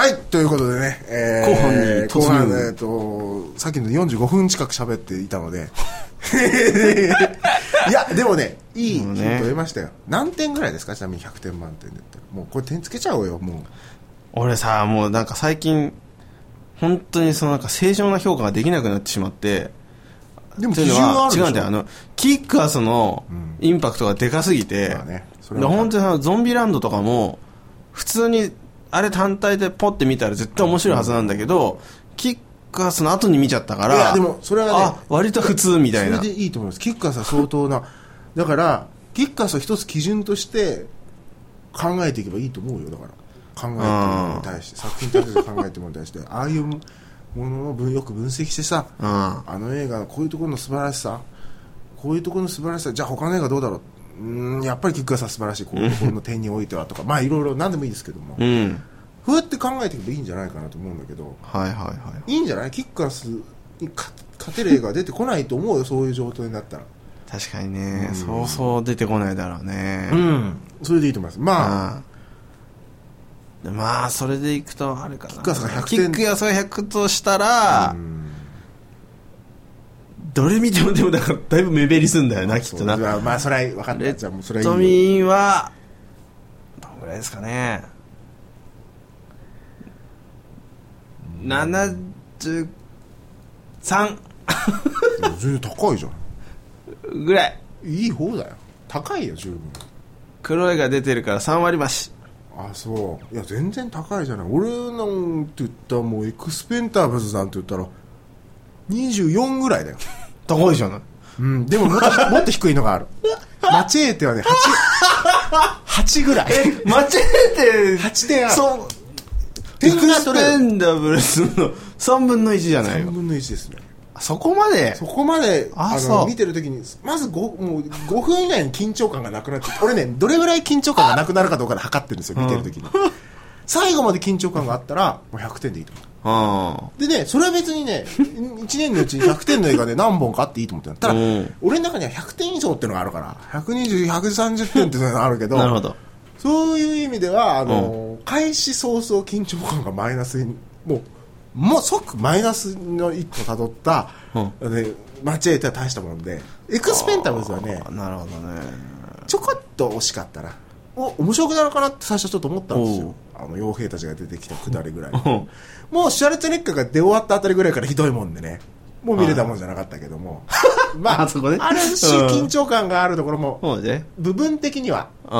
はいということでね、えー後半に突入。後半えっ、とさっきの45分近く喋っていたので。いやでもねいいヒント得ましたよ。何点ぐらいですか？ちなみに100点満点で言ったら。もうこれ点つけちゃおうよも俺さもうなんか最近本当にそのなんか正常な評価ができなくなってしまって。うでも基準は違うんだよ。あのキックアスのインパクトがでかすぎて、まあね本当にさゾンビランドとかも普通にあれ単体でポッて見たら絶対面白いはずなんだけど、キックアスの後に見ちゃったからいやでもそれはねあ割と普通みたいな。それでいいと思います。キックアスは相当なだからキックアスを一つ基準として考えていけばいいと思うよ。だから考えてるものに対して作品に対して考えてるものに対して ああいうものを分よく分析してさうん。あの映画のこういうところの素晴らしさこういうところの素晴らしさじゃあ他の映画どうだろううーんやっぱりキックアスは素晴らしいこころの点においてはとかまあいろいろ何でもいいですけどもうん。そうやって考えていけばいいんじゃないかなと思うんだけどはいはいはい。いいんじゃない？キックアスに勝勝てる映画が出てこないと思うよそういう状態になったら。確かにね、そうそう出てこないだろうね、ん。それでいいと思います。まあうん。まあそれでいくとあれかな。キックアスが100点。キックアスが100としたら、どれ見てもでもだからだいぶ目減りすんだよなきっとな。まあまあそれは分かっレたじゃあもうそッれはいいミーンはどんぐらいですかね。73全然高いじゃん。ぐらい。いい方だよ。高いよ十分。黒いが出てるから3割増し。あそう。いや全然高いじゃない。俺なんて言ったらもうエクスペンターブルズなんて言ったら24ぐらいだよ高いじゃない。うん。でももっともっと低いのがある。マチエーテはね 8, 8ぐらい。間違えて8点ある。そう。点エクスンダブルスの3分の1じゃない3よ分の1ですね。そこまで？そこまでああそう。の見てる時にまず 5, もう5分以内に緊張感がなくなって俺ねどれぐらい緊張感がなくなるかどうかで測ってるんですよ見てる時に、最後まで緊張感があったらもう100点でいいと思う。あでね、それは別にね、1年のうちに100点の映画で何本かあっていいと思ってるただ、うん。俺の中には100点以上っていうのがあるから、120、130点っていうのがあるけど、なるほど。そういう意味では、あの、開始早々緊張感がマイナスに、もう、もう即マイナスの一個辿った、ね、間違えては大したもんで、エクスペンタブルズはねあ、なるほどね。ちょこっと惜しかったな。お、面白くなるかなって最初ちょっと思ったんですよ。あの、傭兵たちが出てきたくだりぐらい。うんもうシュワルツェネッカーが出終わったあたりぐらいからひどいもんでね。もう見れたもんじゃなかったけども。まあ、あそこねあるし、うん緊張感があるところも、部分的にはうん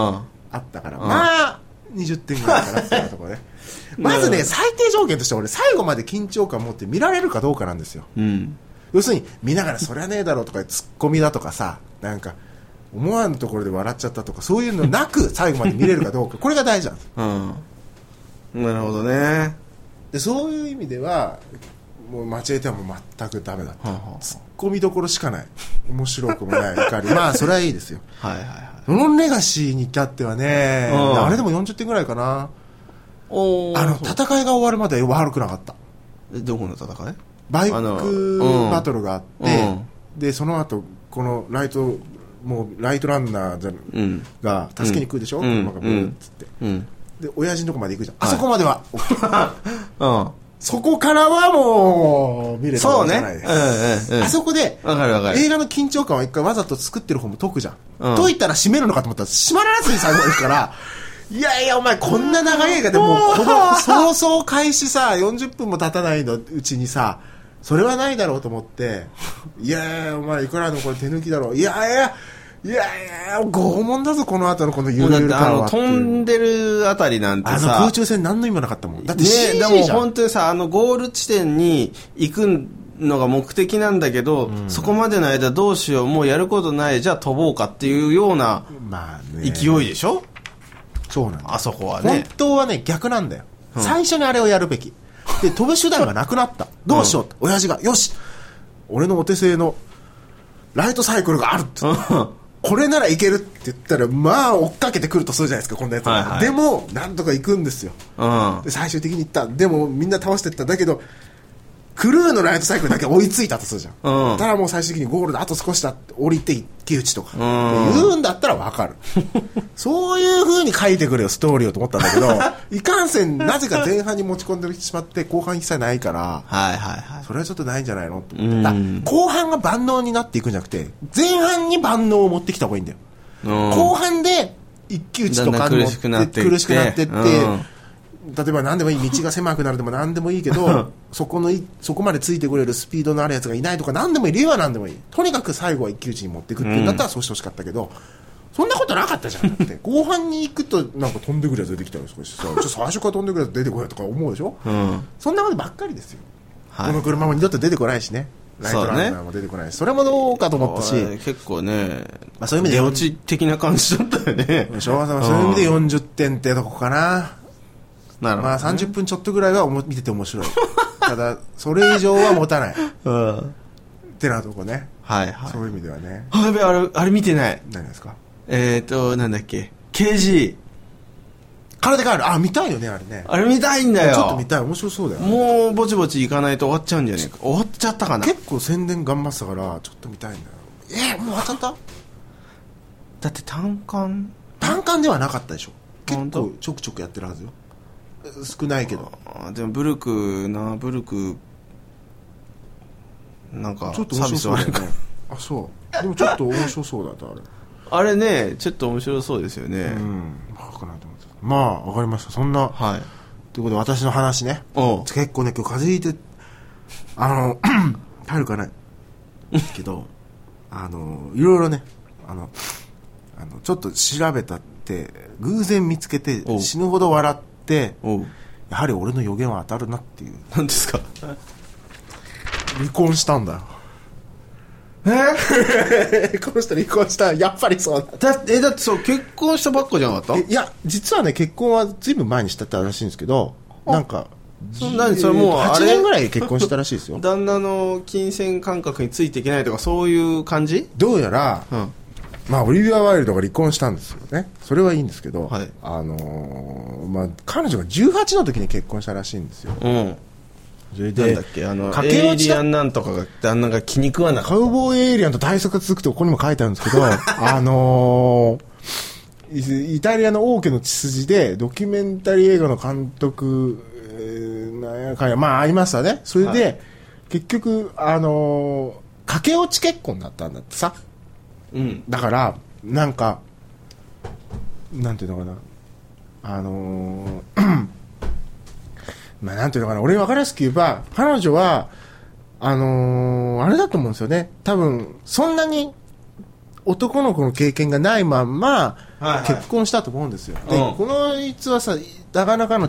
あったから、まあ、20点ぐらいかなっていうところね。まずね、最低条件として俺、最後まで緊張感持って見られるかどうかなんですよ。うん要するに、見ながらそりゃねえだろうとか、ツッコミだとかさ、なんか、思わぬところで笑っちゃったとか、そういうのなく最後まで見れるかどうか、これが大事なんです。うんなるほどね。でそういう意味ではもう間違えてはもう全くダメだった、はあはあツッコミどころしかない。面白くもない。怒り。まあそれはいいですよ。はいはいはい。そのレガシーに至ってはねうん。あれでも40点ぐらいかな。おあの戦いが終わるまで悪くなかった。えどこの戦い？バイクうん。バトルがあって、でその後このライトもうライトランナーじゃうん。が助けに来るでしょ、うん。車がブーっつって、うんで親父のとこまで行くじゃん、あそこまでは。うん。そこからはもう見れたそうじゃないです、うんうんうん。あそこでわかるわかる。映画の緊張感は一回わざと作ってる方も解くじゃん。うん。解いたら閉めるのかと思ったら閉まらずに最後まで行くから、いやいや、お前こんな長い映画でもうこの早々開始さ、40分も経たないのうちにさ、それはないだろうと思って、いやいや、お前いくらのこれ手抜きだろう。いやいや、いやいや、拷問だぞ、この後のこのゆるゆる感はの飛。んでるあたりなんてあのさ空中戦何の意味もなかったもん。だってねでも。本当にさあのゴール地点に行くのが目的なんだけど、そこまでの間どうしようもうやることないじゃあ飛ぼうかっていうような。勢いでしょ、そうなんだ。あそこは本ね当はね、逆なんだよ。最初にあれをやるべき。で、飛ぶ手段がなくなった。どうしようって。親父が、よし俺のお手製のライトサイクルがあるって。これならいけるって言ったら、まあ、追っかけてくるとするじゃないですか、こんなやつがはいはいでも、なんとか行くんですよ。うんで、最終的に行った。でも、みんな倒してった。だけど、クルーのライトサイクルだけ追いついたとするじゃん。うんたらもう最終的にゴールであと少しだって降りて一騎打ちとか。ん言うんだったらわかる。そういう風に書いてくれよ、ストーリーをと思ったんだけど、いかんせん、なぜか前半に持ち込んでしまって、後半一切ないから、はいはいはい。それはちょっとないんじゃないのとうん思って。だ後半が万能になっていくんじゃなくて、前半に万能を持ってきた方がいいんだよ。うん後半で一騎打ちとか苦しくなっていって苦しくなってって、うん例えば何でもいい道が狭くなるでも何でもいいけど そこのいそこまでついてくれるスピードのあるやつがいないとか何でもいい。理由は何でもいい。とにかく最後は一騎打ちに持っていくっていうんだったらそうしてほしかったけど、そんなことなかったじゃん。だって 後半に行くとなんか飛んでくるやつ出てきたり少しさ ちょっと最初から飛んでくるやつ出てこいよとか思うでしょ、うん。そんなことばっかりですよ、はい。この車も二度と出てこないしね。ライトランナーも出てこないし。そ,、れもどうかと思ったし、結構ね、まあ、そういう意味で出落ち的な感じだったよね。昭和さんはそういう意味で40点ってとこかななるほど。まあ30分ちょっとぐらいはおも見てて面白い ただそれ以上は持たないっうん。てなとこねはいはい。そういう意味ではねあ、やべ、あれ、あれ見てない。何ですか？えーと、なんだっけ？KG。体があるあ見たいよねあれねあれ見たいんだよ。ちょっと見たい面白そうだよもうぼちぼち行かないと終わっちゃうんじゃねえか。終わっちゃったかな。結構宣伝頑張ってたからちょっと見たいんだよえー、もう当たった？だって単管単管ではなかったでしょ結本当？構ちょくちょくやってるはずよえ少ないけど。あでもブルクな、ブルク、なんかちょっとサービス面白そうだね。あそう。でもちょっと面白そうだったあれあれね、ちょっと面白そうですよね。うん。まあかなと思ってた。まあわかりました。そんなはい。ということで私の話ね。結構ね今日風邪ひいてあの 入るかないですけどあのいろいろねあのあのちょっと調べたって偶然見つけて死ぬほど笑って。やはり俺の予言は当たるなっていう。何ですか？離婚したんだよ。え？この人離婚したやっぱりそうだだえ、だってそう、結婚したばっかじゃなかった？えいや実はね結婚はずいぶん前にしたったらしいんですけどなんかそんなにそれもうあ8れ？年ぐらい結婚したらしいですよ。旦那の金銭感覚についていけないとかそういう感じ？どうやら、うん。まあ、オリビア・ワイルドが離婚したんですよね。それはいいんですけど、はいあのーまあ、彼女が18の時に結婚したらしいんですよ。うん。それなんだっけあの、駆けエイ落ちだリアンなんとかが旦那が気に食わなかっカウボーイエイリアンと対策が続くってここにも書いてあるんですけど、あのーイイタリアの王家の血筋でドキュメンタリー映画の監督、えーなんやかんや、まあありますわね。それで、は結局、あのー駆け落ち結婚だったんだってさ。た。うん。だから、なんか、なんていうのかな、あのー まあなんていうのかな、俺に分かりやすく言えば、彼女は、あのーあれだと思うんですよね。多分、そんなに男の子の経験がないまんま、はいはい結婚したと思うんですよ。で、うんこのいつはさ、なかなかの、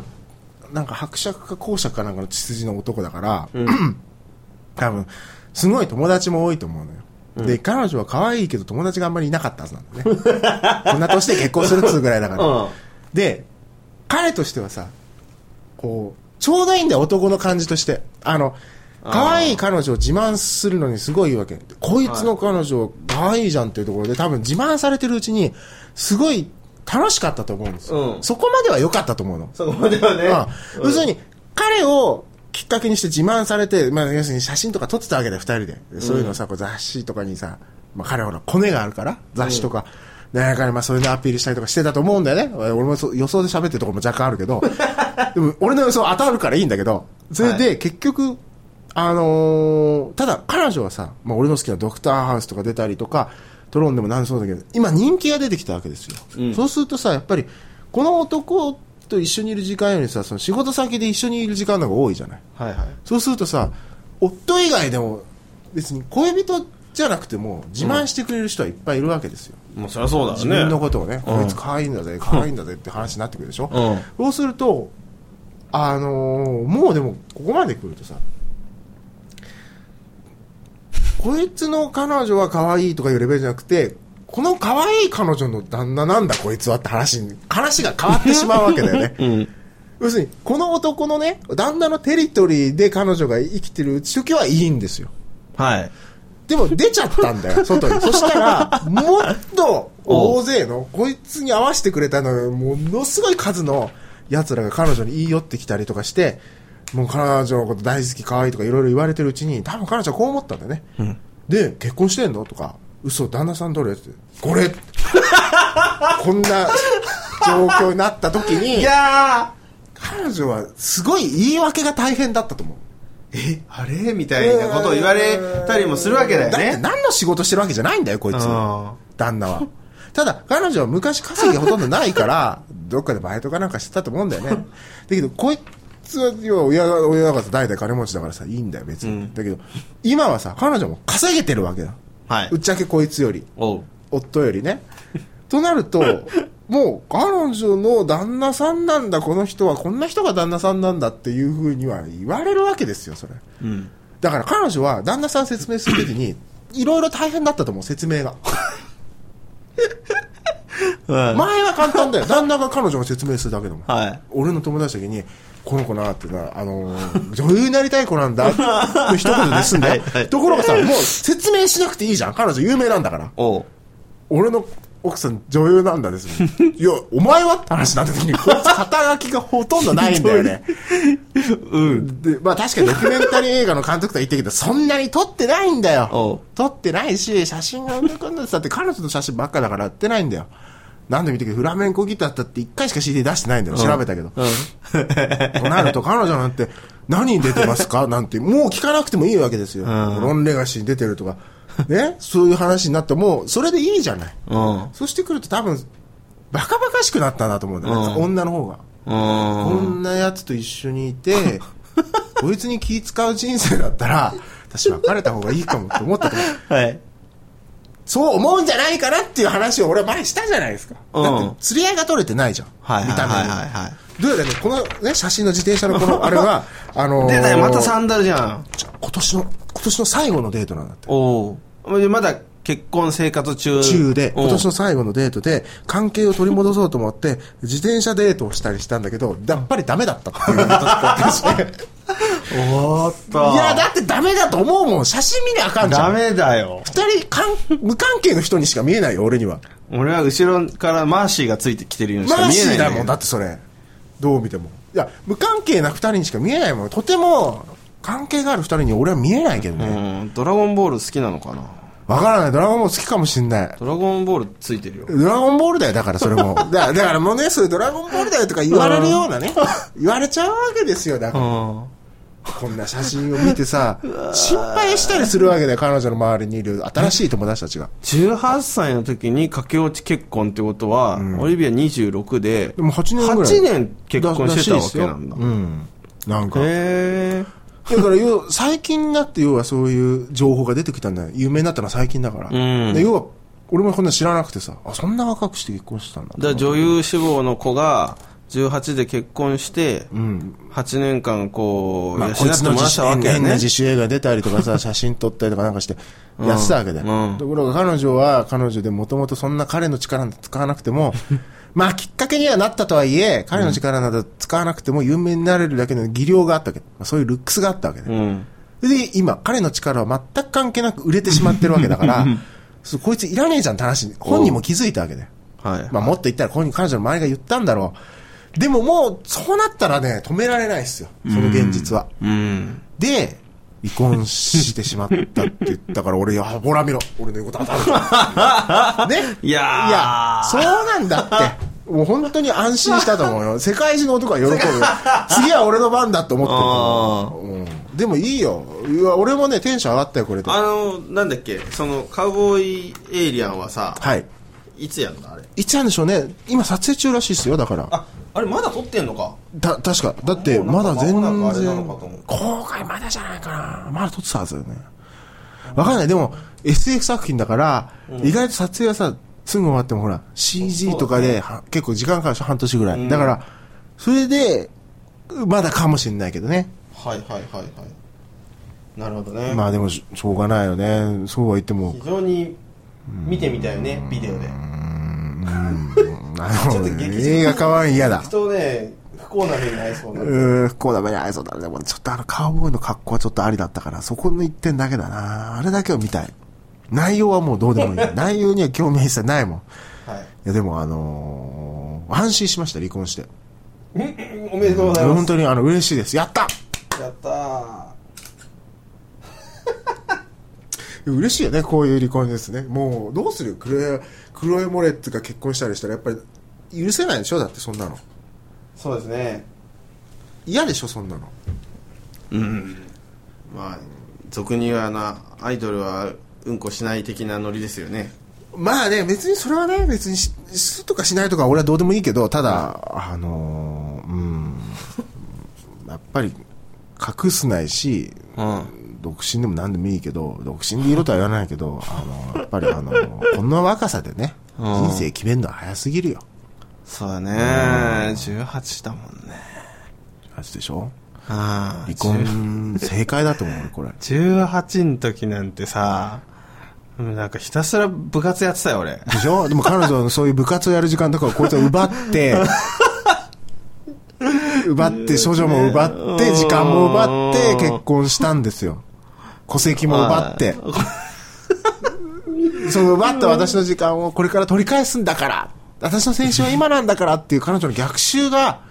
なんか伯爵か公爵かなんかの血筋の男だから、多分、すごい友達も多いと思うのよ。で、彼女は可愛いけど友達があんまりいなかったはずなんだね。こんな年で結婚するっつうぐらいだから。うん。で、彼としてはさ、こう、ちょうどいいんだよ、男の感じとして。あの、可愛い彼女を自慢するのにすごいいいわけ。こいつの彼女、可愛いじゃんっていうところで、多分自慢されてるうちに、すごい楽しかったと思うんですよ。うんそこまでは良かったと思うの。そこまではね。あ要するに、彼をきっかけにして自慢されて、まあ、要するに写真とか撮ってたわけだよ、二人で。そういうのをさ、こう雑誌とかにさ、まあ、彼はほら、コネがあるから、雑誌とか。ね彼まあそういうのアピールしたりとかしてたと思うんだよね。俺も予想で喋ってるところも若干あるけど。でも、俺の予想当たるからいいんだけど。それで、結局、あのーただ、彼女はさ、まあ、俺の好きなドクターハウスとか出たりとか、トロンでも何そうだけど、今人気が出てきたわけですよ。うんそうするとさ、やっぱり、この男と一緒にいる時間よりさ、その仕事先で一緒にいる時間の方が多いじゃない？はいはい。そうするとさ、夫以外でも、別に恋人じゃなくても、自慢してくれる人はいっぱいいるわけですよ。もうそりゃそうだ自分のね。ことをね、うんこいつ可愛いんだぜ、可愛いんだぜって話になってくるでしょ？うん。そうすると、あのーもうでも、ここまで来るとさ、こいつの彼女は可愛いとかいうレベルじゃなくて、この可愛い彼女の旦那なんだこいつはって話に、話が変わってしまうわけだよね。うん。要するに、この男のね、旦那のテリトリーで彼女が生きてる時はいいんですよ。はい。でも出ちゃったんだよ、外に。そしたら、もっと大勢の、こいつに合わせてくれたのよ、ものすごい数の奴らが彼女に言い寄ってきたりとかして、もう彼女のこと大好き可愛いとかいろいろ言われてるうちに多分彼女はこう思ったんだよね、で結婚してんの？とか嘘旦那さんどれ？って。これ。こんな状況になった時にいや彼女はすごい言い訳が大変だったと思う。ーえあれ？みたいなことを言われたりもするわけだよだってね何の仕事してるわけじゃないんだよこいつ。あ旦那は。ただ彼女は昔稼ぎがほとんどないから どっかでバイトかなんかしてたと思うんだよね。だけどこいつは要は親が親が代々金持ちだからさいいんだよ別に、だけど今はさ彼女も稼げてるわけだはい。ぶっちゃけこいつより。夫よりね。となると もう彼女の旦那さんなんだこの人はこんな人が旦那さんなんだっていうふうには言われるわけですよそれ。うん。だから彼女は旦那さん説明するときに いろいろ大変だったと思う説明が。はい。前は簡単だよ。旦那が彼女が説明するだけだもん。はい。俺の友達だけにこの子なってな、あのー 女優になりたい子なんだって一言で済んだよ。はいはい。ところがさもう説明しなくていいじゃん。彼女有名なんだから。俺の奥さん女優なんだですもん いやお前はって話になった時にこいつ肩書きがほとんどないんだよね。うん。でまあ確かにドキュメンタリー映画の監督とは言ってるけどそんなに撮ってないんだよ。撮ってないし写真がうんぬんかんぬんってだって彼女の写真ばっかだからやってないんだよ何度見てけどフラメンコギターだって1回しか CD 出してないんだよ調べたけど、となると彼女なんて何に出てますか？なんてもう聞かなくてもいいわけですよ、ん。ロンレガシーに出てるとか。ね？そういう話になってもうそれでいいじゃない。うん。そうしてくると多分バカバカしくなったなと思うんだよ、ね。うん。女の方が、こうん。んなやつと一緒にいて こいつに気使う人生だったら私別れた方がいいかもって思った。と思うはいそう思うんじゃないかなっていう話を俺は前にしたじゃないですか。うんだって釣り合いが取れてないじゃん。はいはい見た目に。はいはいはいどうやらね、このね、写真の自転車のこのあれは、あのー出たよまたサンダルじゃん今年の、今年の最後のデートなんだって。おおでまだ結婚生活中中で、今年の最後のデートで、関係を取り戻そうと思って、自転車デートをしたりしたんだけど、やっぱりダメだったっていうことだったんですね。おーっといや、だってダメだと思うもん。写真見にゃあかんじゃん。ダメだよ二人かん、無関係の人にしか見えないよ、俺には。俺は後ろからマーシーがついてきてるようにしマーか見えないシーだもん、だってそれ。どう見ても。いや、無関係な二人にしか見えないもん。とても、関係がある二人に俺は見えないけどうね。んドラゴンボール好きなのかなわからない。ドラゴンボール好きかもしんない。ドラゴンボールついてるよドラゴンボールだよ、だからそれも。だだからもうね、そういうドラゴンボールだよとか言われるようなね、言われちゃうわけですよ、だから。うんこんな写真を見てさ、心配したりするわけだよ、彼女の周りにいる新しい友達たちが。18歳の時に駆け落ち結婚ってことは、オリビア26ででも8年ぐらい。8年結婚してたわけなんだ。うん。なんか。へえだから要最近になって要はそういう情報が出てきたんだよ。有名になったのは最近だから、ん。で要は俺もこんな知らなくてさあそんな若くして結婚してたんだ。だ女優志望の子が18で結婚して、うん。8年間こう、まあ、養こいつの自主ね変な自主映画出たりとかさ写真撮ったりとかなんかしてやってたわけだよ、うん。ところが彼女は彼女でもともとそんな彼の力など使わなくても まあきっかけにはなったとはいえ彼の力など使わなくても有名になれるだけの技量があったわけ、まあ、そういうルックスがあったわけだよ、うん。で、今、彼の力は全く関係なく売れてしまってるわけだから、こいついらねえじゃんって話に、本人も気づいたわけで。はい、まあ、もっと言ったら、本人、彼女の周りが言ったんだろう。でももう、そうなったらね、止められないですよ。その現実は。うんで、離婚してしまったって言ったから、俺、ほら見ろ。俺の言うこと当たる。ね？いやーいや、そうなんだって。もう本当に安心したと思うよ。世界中の男は喜ぶよ。次は俺の番だと思ってる。うん。でもいいよ。いや、俺もね、テンション上がったよ、これで。あのなんだっけ？そのカウボーイエイリアンはさはい。いつやんだあれ？いつなんでしょうね。今撮影中らしいですよ、だから。ああれまだ撮ってんのか？だ、確か。だって、まだ全もあれな然のかと思う、公開まだじゃないかな。まだ撮ってたはずだよね。わかんない。でも、SF 作品だから、意外と撮影はさ、すぐ終わってもほら、CG とかで、は結構時間かかるでしょ、半年ぐらい。だから、それで、まだかもしれないけどね。はいはいはいはいなるほどね、まあでもし、しょうがないよね。そうは言っても非、常に見てみたよねビデオであの ちょっと劇場映画化は嫌だ行く。とね不幸な目に遭いそうなうーん、不幸な目に遭いそうだね。でもちょっとあのカウボーイの格好はちょっとありだったから、そこの一点だけだな。あれだけを見たい。内容はもうどうでもいい。内容には興味一切ないもん。いはいや、でもあのー安心しました、離婚して。おめでとうございます本当にあの、嬉しいです。やったやったー嬉しいよねこういう離婚ですね。もうどうするよ。クロエクロエ・モレッツが結婚したりしたらやっぱり許せないでしょ？だってそんなの。そうですね。嫌でしょ？そんなの。うん。まあ俗に言うあのアイドルはうんこしない的なノリですよね。まあね別にそれはね別にしするとかしないとか俺はどうでもいいけどただ、あのーうん。やっぱり隠すないしうん独身でも何でもいいけど独身でいろとは言わないけどあのやっぱりあのこんな若さでねうん。人生決めるのは早すぎるよ。そうだね。18だもんね。マジでしょ？ああ。離婚正解だと思う俺これ。18の時なんてさうんなんかひたすら部活やってたよ俺。でしょ？でも彼女のそういう部活をやる時間とかをこいつは奪って、奪って、処女も奪って、時間も奪って結婚したんですよ。戸籍も奪って。その奪った私の時間をこれから取り返すんだから、私の青春は今なんだからっていう彼女の逆襲が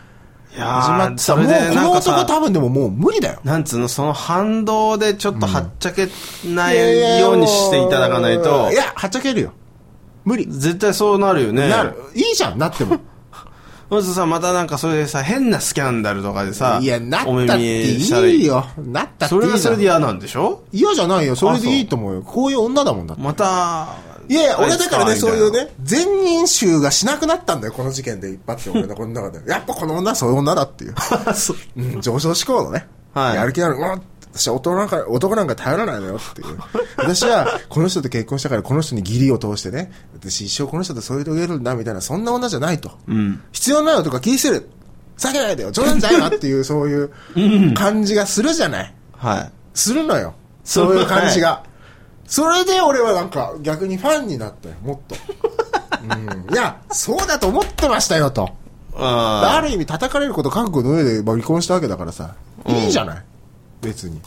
始まってさ、もうこの男多分でももう無理だよ。なんつうのその反動でちょっとはっちゃけないようにしていただかないといや、はっちゃけるよ。無理。絶対そうなるよねなる。いいじゃん、なっても。まずさまたなんかそれでさ変なスキャンダルとかでさいや、なったっていいよ。なったっていいそれはそれで嫌なんでしょ？嫌じゃないよ。それでいいと思うよ。こういう女だもんだって。またいやいや、俺だからね、そういうね、全人衆がしなくなったんだよ、この事件で一発で俺のこの中で。やっぱこの女はそういう女だっていう。そううん、上昇志向のね。はいやる気ある。うん私は男なんか、男なんか頼らないのよっていう。私は、この人と結婚したから、この人に義理を通してね、私一生この人と添い遂げるんだ、みたいな、そんな女じゃないと。うん必要ないよとか気にする。避けないでよ。冗談じゃないわっていう、そういう感じがするじゃない。はいするのよ。そういう感じが。それで俺はなんか逆にファンになったよ、もっと。うん、いや、そうだと思ってましたよと。あある意味叩かれること覚悟の上でまあ離婚したわけだからさ。いいじゃない。別に。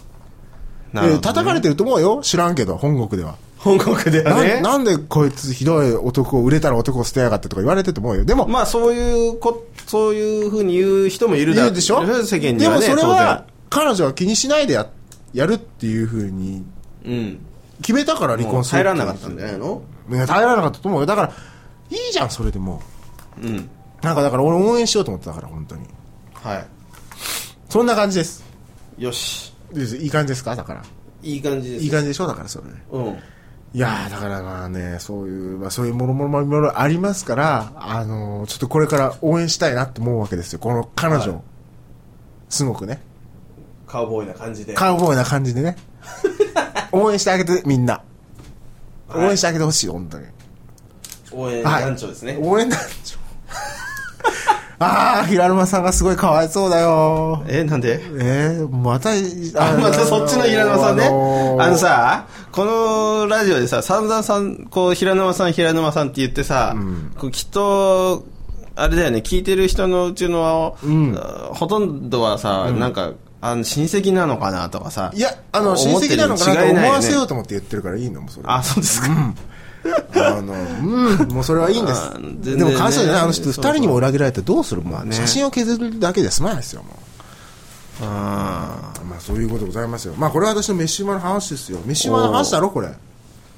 あな叩かれてると思うよ。知らんけど、本国では。本国ではなねなんでこいつひどい男を売れたら男を捨てやがってとか言われてると思うよ。でも、まあそういうこそういうふうに言う人もいるだ言う。でしょ？世間にはねでもそれ当は、彼女は気にしないでややるっていうふうに然うん。決めたから離婚する入らなかったんじゃないの。いや耐えられなかったと思うよ。だからいいじゃんそれでもう。ん。うなんかだから俺応援しようと思ってたから本当に。はそんな感じです。いよし。いい感じですか？だから。いい感じです。いい感じでしょ？だからそれ。ねうん。いやーだからまあねそういう、まあ、そういうもろもろもろありますからあのーちょっとこれから応援したいなって思うわけですよ。この彼女。を、はい。すごくね。カウボーイな感じで。カウボーイな感じでね。応援してあげてみんな。はい。応援してあげてほしい本当に。応援はい。団長ですね。応援団長ああ平沼さんがすごいかわいそうだよえなんで？えー、また、あまたそっちの平沼さんね。あのーあのさ、このラジオでさ、散々さん、こう、平沼さん、平沼さんって言ってさ、こうきっと、あれだよね、聞いてる人のうちの、んあほとんどはさ、なんか、あの、親戚なのかなとかさ。いや、あの、親戚なのかなと思わせようと思って言ってるからいいのもうそれ。あ、そうですか。あの、うん、もうそれはいいんですあ。全然でねも、かわいそうじゃないあの人、二そうそう人にも裏切られてどうする？もう、ね写真を削るだけで済まないですよ、もあう。まあ、そういうことございますよ。まあ、これは私の飯島の話ですよ。飯島の話だろ、これ。ー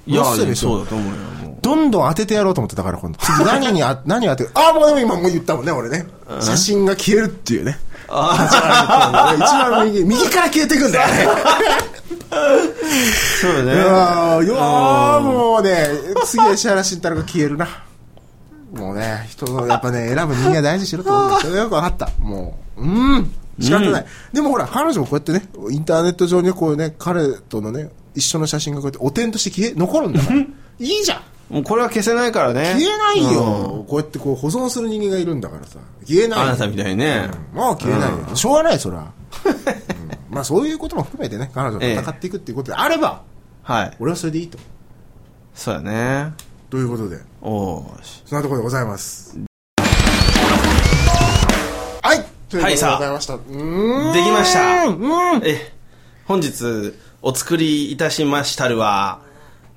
いやそうだと思うよ、もどんどん当ててやろうと思ってたから、今度。次何にあ、何当てる？あ、もうでも今もう言ったもんね、俺ね。写真が消えるっていうね。あ一番右、右から消えていくんだよね。そうだね。いやー、いやーもうね、次石原慎太郎が消えるな。もうね、人の、やっぱね、選ぶ人間は大事にしろと思って、それがよく分かった。もう、うん、仕方ない。でもほら、彼女もこうやってね、インターネット上にこうね、彼とのね、一緒の写真がこうやってお点として消え、残るんだから。いいじゃんもうこれは消せないからね。消えないうんよ、こうやってこう保存する人間がいるんだからさ。消えないよあなたみたいにね。うんもう消えないよ。しょうがない、そら。うんまあそういうことも含めてね、彼女と戦っていくっていうことであれば、はい。俺はそれでいいと。そうだね。ということで。おーし。そんなところでございます。はいということでございました。うーんできましたうんえ、本日お作りいたしましたるは、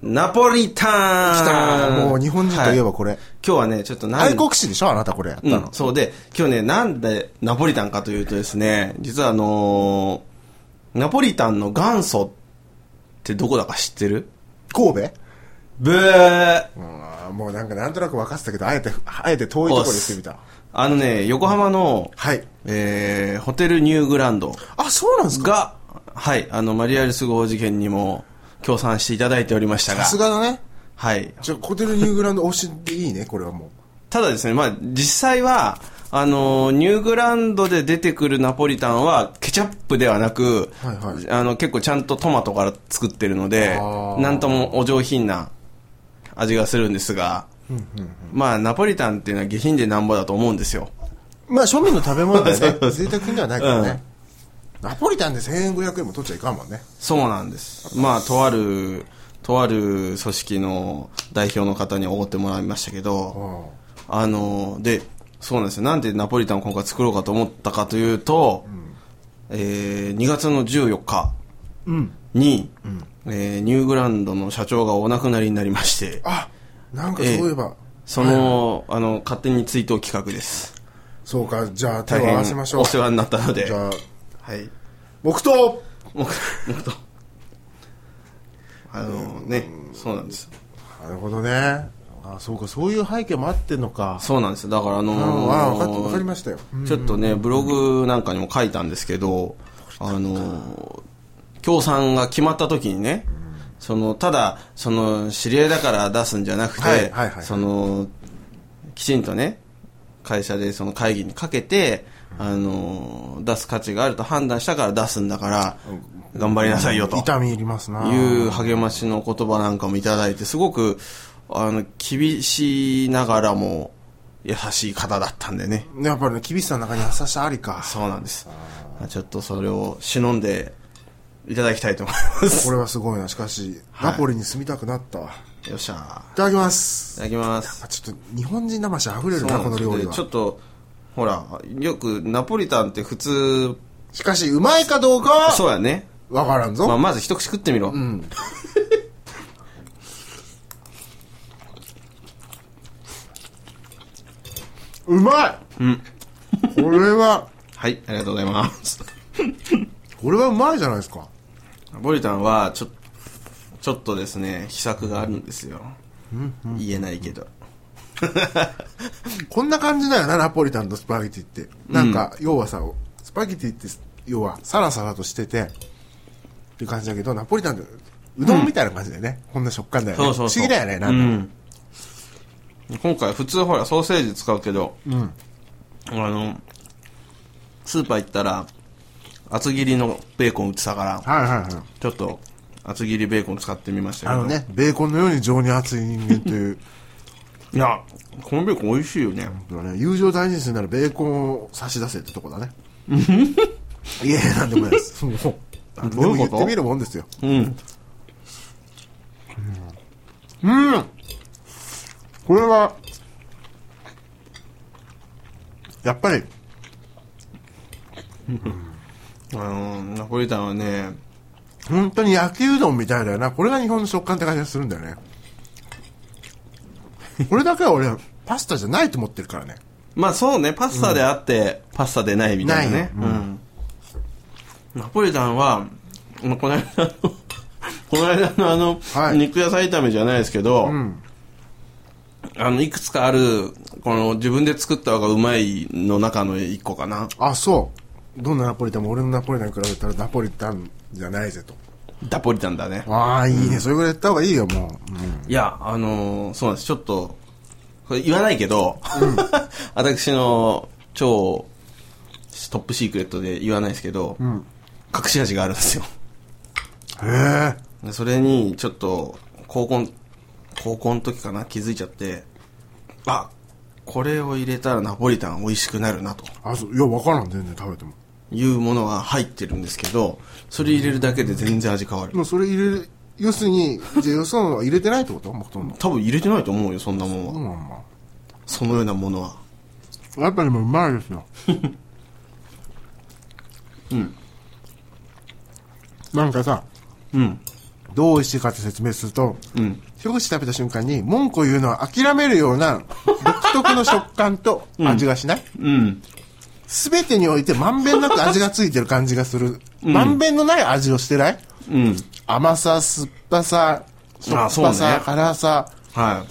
ナポリタンもう日本人といえばはこれ。今日はね、ちょっと愛国史でしょあなたこれやったの。うん、そうで、今日ね、なんでナポリタンかというとですね、実はあのーナポリタンの元祖ってどこだか知ってる？神戸？ブーうんもうなんかなんとなく分かってたけど、あえて、あえて遠いところでしてみた。あのね、横浜の、はい。えー、ホテルニューグランドあ、そうなんですか？が、はい、あの、マリアルス号事件にも協賛していただいておりましたがさ、すがだね。はい。じゃあ、ホテルニューグランド推しでいいね、これはもただですね、まあ、実際は、あの、ニューグランドで出てくるナポリタンは、ケチャップではなく、はいはいあの、結構ちゃんとトマトから作ってるのでなんともお上品な味がするんですが、まあ、ナポリタンっていうのは下品でなんぼだと思うんですよ。う。まあ、庶民の食べ物でね、贅沢品ではないからね。ナポリタンで1500円も取っちゃいかんもんね。そうなんです。まあ、とある、とある組織の代表の方におごってもらいましたけど、うん。あの、で、そうなんですよ。なんでナポリタンを今回作ろうかと思ったかというと、えー2月の14日うん。に、えーニューグランドの社長がお亡くなりになりまして、あ、なんかそういえば。その、あの、勝手に追悼企画です。そうか、じゃあ手大を合わせましょう。変お世話になったので、じゃあ、はい。黙祷僕、僕と、あのね、そうなんです。なるほどね。あ、そうか、そういう背景もあってんのか。そうなんです。だからあのうんあ、わかっーわかりましたよ。ちょっとね、ブログなんかにも書いたんですけど、あの、協賛が決まった時にね、その、ただ、その、知り合いだから出すんじゃなくて、その、きちんとね、会社でその会議にかけて、あの、出す価値があると判断したから出すんだから、頑張りなさいよと。痛み入りますな。いう励ましの言葉なんかもいただいて、すごく、あの、厳しいながらも、優しい方だったんでね。やっぱりね、厳しさの中に優しさありか。そうなんです。ちょっとそれを忍んでいただきたいと思います。これはすごいな。しかし、はいナポリに住みたくなったわ。よっしゃ。いただきます。いただきます。あちょっと日本人魂溢れるな、この料理は。ちょっと、ほら、よくナポリタンって普通、しかし、うまいかどうかは、そうやね。わからんぞ。まあ、まず一口食ってみろ。うん。うまいうん。これは、はい、ありがとうございます。これはうまいじゃないですか。ナポリタンは、ちょ、ちょっとですね、秘策があるんですよ。言えないけど。こんな感じだよな、ナポリタンとスパゲティって。なんか、要はさ、スパゲティって、要は、サラサラとしてて、っていう感じだけど、ナポリタンって、うどんみたいな感じだよね。こんな食感だよね。不思議だよね、なんか。うん今回普通ほらソーセージ使うけど、うん。あの、スーパー行ったら、厚切りのベーコン売ってたから、はいはいはい。ちょっと厚切りベーコン使ってみましたけど。あのね、ベーコンのように情に熱い人間という、いや、このベーコン美味しいよね。ね、友情を大事にするならベーコンを差し出せってとこだね。いやいや、なんでもないです。もう、なんでも言ってみるもんですよ。うん。うんこれは、やっぱり、あの、ナポリタンはね、本当に焼きうどんみたいだよな。これが日本の食感って感じがするんだよね。これだけは俺、パスタじゃないと思ってるからね。まあそうね、パスタであって、パスタでないみたいなね。うん。ナポリタンは、まあこの間の、この間のあの、はい肉野菜炒めじゃないですけど、うん。あの、いくつかある、この自分で作った方がうまいの中の一個かな。あ、そう。どんなナポリタンも俺のナポリタンに比べたらナポリタンじゃないぜと。ナポリタンだね。ああ、いいね。それぐらいやった方がいいよ、もう。いや、あのーそうなんです。ちょっと、これ言わないけど、私の超トップシークレットで言わないですけど、ん隠し味があるんですよ。へえ。でそれに、ちょっと、高校、高校の時かな、気づいちゃって、あ、これを入れたらナポリタン美味しくなるな、とあ、そう。いや、わからん、全然食べても。いうものが入ってるんですけど、それ入れるだけで全然味変わる。もうそれ入れる、要するに、じゃあよそのは入れてないってこと？ほとんど。多分入れてないと思うよ、そんなもんは。そうなんだ。そのようなものは。やっぱりもううまいですよ。うん。なんかさ、うん。どう美味しいかって説明すると、うん。一口食べた瞬間に文句を言うのは諦めるような 独特の食感と味がしない、うん。全てにおいてまんべんなく味がついてる感じがする。まんべんのない味をしてない？うん。甘さ、酸っぱさ、しょっぱさ、ね辛さ、は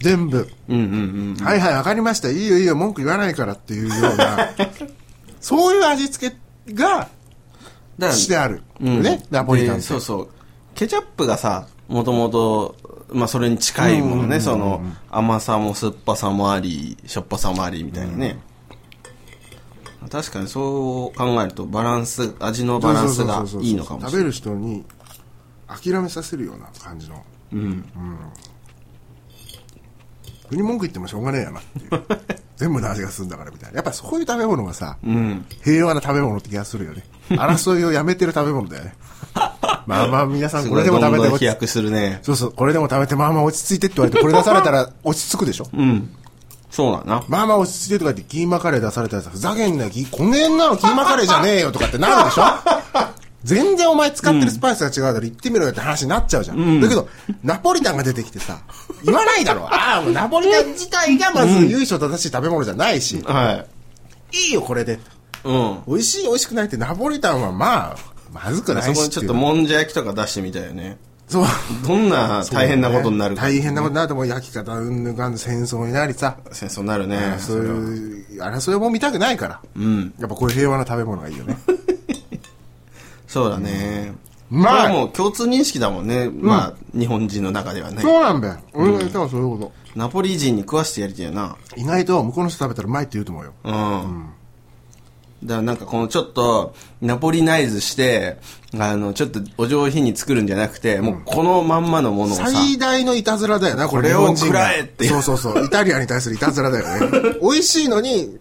全部。い。うんうんうん。はいはい、わかりました。いいよいいよ、文句言わないからっていうような、そういう味付けがしてある。うんね、ナポリタンっでて。そうそう。ケチャップがさ、もともと、まあそれに近いものね、その甘さも酸っぱさもあり、しょっぱさもありみたいなね。確かにそう考えるとバランス、味のバランスがいいのかもしれない。食べる人に諦めさせるような感じの。うん。国文句言ってもしょうがねえやなっていう。全部の味がするんだからみたいな。やっぱりそういう食べ物がさ、うん。平和な食べ物って気がするよね。争いをやめてる食べ物だよね。まあまあ皆さんこれでも食べて飛躍するね。そうそう、これでも食べてまあまあ落ち着いてって言われて、これ出されたら落ち着くでしょ？うん。そうだな。まあまあ落ち着いてとか言ってキーマカレー出されたらさ、ふざけんなよ、きこねんなのキーマカレーじゃねえよとかってなるでしょ？全然お前使ってるスパイスが違うだろ、言ってみろよって話になっちゃうじゃん。だけど、ナポリタンが出てきてさ、言わないだろ。ああ、ナポリタン自体がまず由緒正しい食べ物じゃないし、はい。いいよ、これで。うん。美味しい、美味しくないってナポリタンはまあ、まずくないしそこにちょっとももんじゃ焼きとか出してみたいよね。そう。どんな大変なことになるか。大変なことになるともう焼き方うんぬんかん戦争になりさ、戦争になるね。そういう争いも見たくないから、うん。やっぱこういう平和な食べ物がいいよねそうだね。うまいこれはもう共通認識だもんね。まあ、日本人の中ではね。そうなんだよ俺が言ったのはそういうこナポリ人に食わしてやりたいよな。と意外と向こうの人食べたらうまいって言うと思うようん。だからなんかこのちょっと、ナポリナイズして、あの、ちょっとお上品に作るんじゃなくて、もうこのまんまのものをさ、最大のいたずらだよなこれ。これを食らえってそうそうそう。イタリアに対するいたずらだよね。美味しいのに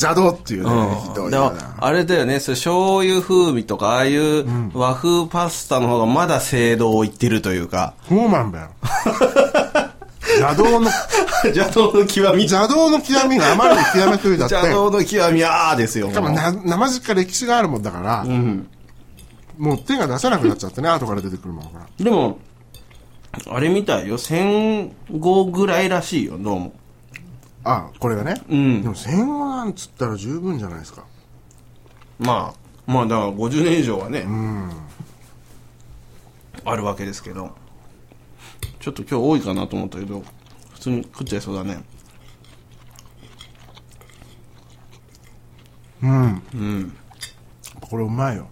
邪道っていうね、ひどうん。だいよな。あれだよね、それ醤油風味とか、ああいう和風パスタの方がまだ精度をいってるというか、そうなんだよ 邪道の 邪道の極み。邪道の極みがあまりに極めすぎだって邪道の極み、あーですよ。しかもな生実家歴史があるもんだから、もう手が出せなくなっちゃってね後から出てくるものからでも、あれみたいよ。戦後ぐらいらしいよ、どうも。あこれがね、うんでも戦後なんつったら十分じゃないですかまあ、まあだから50年以上はね、あるわけですけど。ちょっと今日多いかなと思ったけど、普通に食っちゃいそうだね。うん。うん。これうまいよ。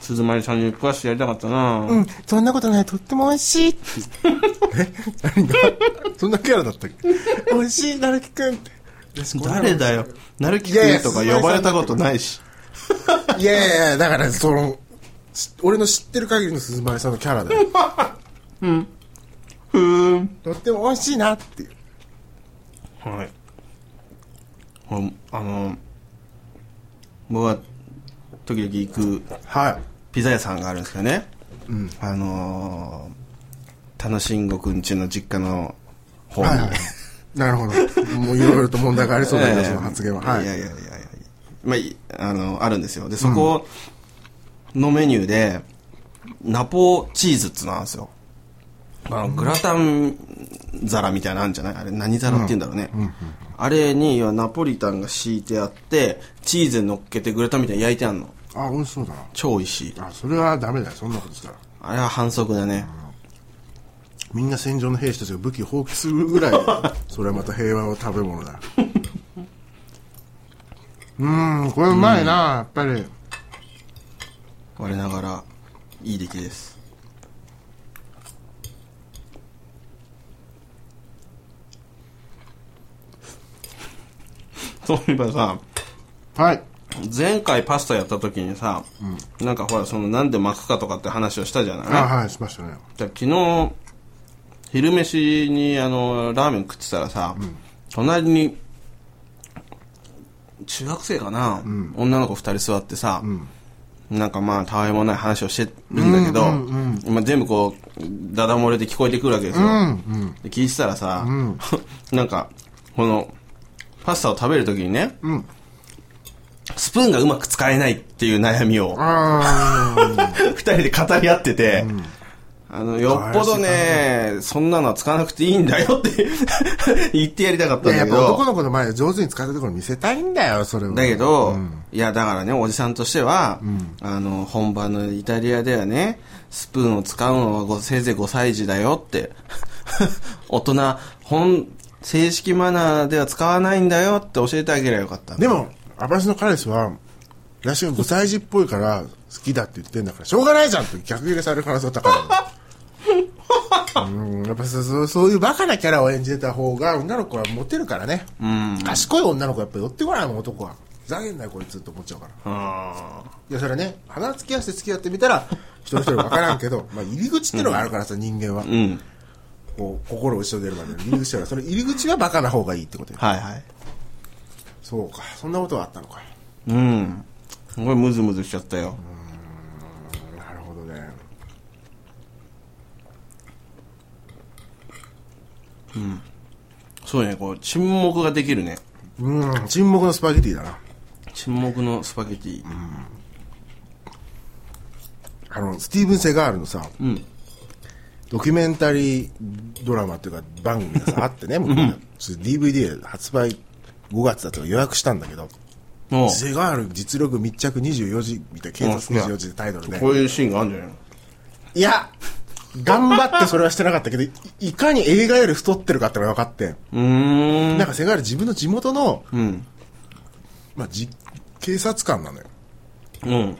鈴丸さんに食わしてやりたかったな、うん。そんなことない。とっても美味しい。え？何が？そんなキャラだったっけ？美味しい。なるきくん。って誰だよ。なるきくんとか呼ばれたことないし。いやいやいやだからそのし俺の知ってる限りの鈴丸さんのキャラだよ。ふーん。とっても美味しいなっていう。はい。ほんあの、僕は時々行くはい。ピザ屋さんがあるんですけどね。あのー、楽しんごくんちの実家の方に。はいはい。なるほど。もういろいろと問題がありそうだけど、ええ。その発言は。はい。いやいやいやいやまあいい、あの、あるんですよ。で、そこのメニューで、ナポチーズっつなんですよ。あの、グラタン皿みたいなのあるんじゃない？あれ何皿って言うんだろうね。あれに、ナポリタンが敷いてあって、チーズ乗っけてグラタンみたいに焼いてあんの。あ美味しそうだな超美味しい。あそれはダメだよそんなことしたらあれは反則だね。みんな戦場の兵士たちが武器を放棄するぐらい それはまた平和の食べ物だうーんこれうまいな、やっぱり我ながら、いい出来です。そういえばさ、はい。前回パスタやった時にさ、なんかほら、そのなんで巻くかとかって話をしたじゃない？あはいしましたね。じゃあ昨日、昼飯にあの、ラーメン食ってたらさ、隣に、中学生かな、女の子二人座ってさ、なんかまあ、たわいもない話をしてるんだけど、今全部こう、ダダ漏れで聞こえてくるわけですよ。で聞いてたらさ、なんか、この、パスタを食べるときにね、スプーンがうまく使えないっていう悩みを、あ 二人で語り合ってて、あの、よっぽどね、そんなのは使わなくていいんだよって 言ってやりたかったんだけど。やっぱ男の子の前で上手に使ったところ見せたいんだよ、それは。だけど、うんいや、だからね、おじさんとしては、あの、本場のイタリアではね、スプーンを使うのはごせいぜい5歳児だよって。大人、本、正式マナーでは使わないんだよって教えてあげればよかった。でも、私の彼氏は、私が5歳児っぽいから好きだって言ってんだから、しょうがないじゃんって逆入れされる可能性が高いの。うん、やっぱそうそういうバカなキャラを演じてた方が女の子はモテるからね。うん。賢い女の子やっぱ寄ってこないもん、男は。ふざけんなよ、こいつって思っちゃうから。あいや、それはね、鼻付き合わせて付き合ってみたら、一人一人分からんけど、まあ入り口っていうのがあるからさ、人間は。ーうん。こう、心を打ち解けるまでの入り口だから、その入り口はバカな方がいいってことよ。はいはい。そうか、そんなことがあったのか。うん。すごいムズムズしちゃったよ。なるほどね。そうね、こう、沈黙ができるね。うん、沈黙のスパゲティだな。沈黙のスパゲティ。あの、スティーブン・セガールのさ、うん。ドキュメンタリードラマっていうか番組がさ、あってね、もうそれ DVD 発売5月だったから予約したんだけど、セガール実力密着24時みたいな、警察24時でタイトルで。こういうシーンがあるんじゃないの？いや、頑張ってそれはしてなかったけど、いいかに映画より太ってるかってのが分かって、うーん。なんかセガール自分の地元の、うん。まあ、じ警察官なのよ。うん。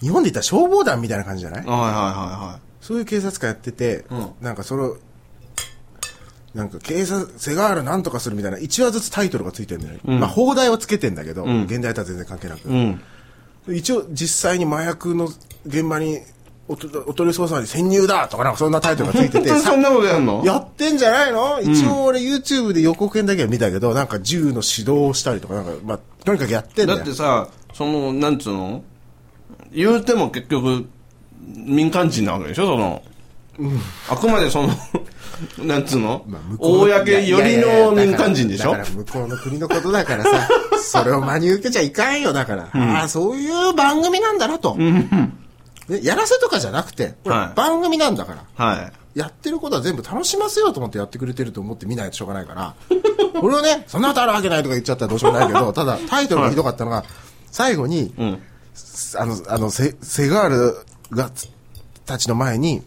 日本で言ったら消防団みたいな感じじゃない？はいはいはそういう警察官やってて、うんなんかその、なんか警察、セガールなんとかするみたいな、1話ずつタイトルがついてるんだよ。まあ、放題はつけてんだけど、ん現代とは全然関係なく。いはい。うん。一応、実際に麻薬の現場におと、おとり捜査に潜入だとか、なんかそんなタイトルがついてて、そんなことやんの？やってんじゃないの？一応俺 YouTube で予告編だけは見たけど、なんか銃の指導をしたりとか、なんか、まあ、とにかくやってんだよ。だってさ、その、なんつうの？言うても結局、民間人なわけでしょ？その、あくまでその、なんつうの、まあ公よりの民間人でしょ？だから向こうの国のことだからさ、それを真に受けちゃいかんよ、だから。ああ、そういう番組なんだなと。でやらせとかじゃなくて、これはい番組なんだから。はい。やってることは全部楽しませようと思ってやってくれてると思って見ないとしょうがないから。俺はね、そんなことあるわけないとか言っちゃったらどうしようもないけど、ただタイトルがひどかったのが、最後に、うん。あの、あの、セセガールがつ、たちの前に、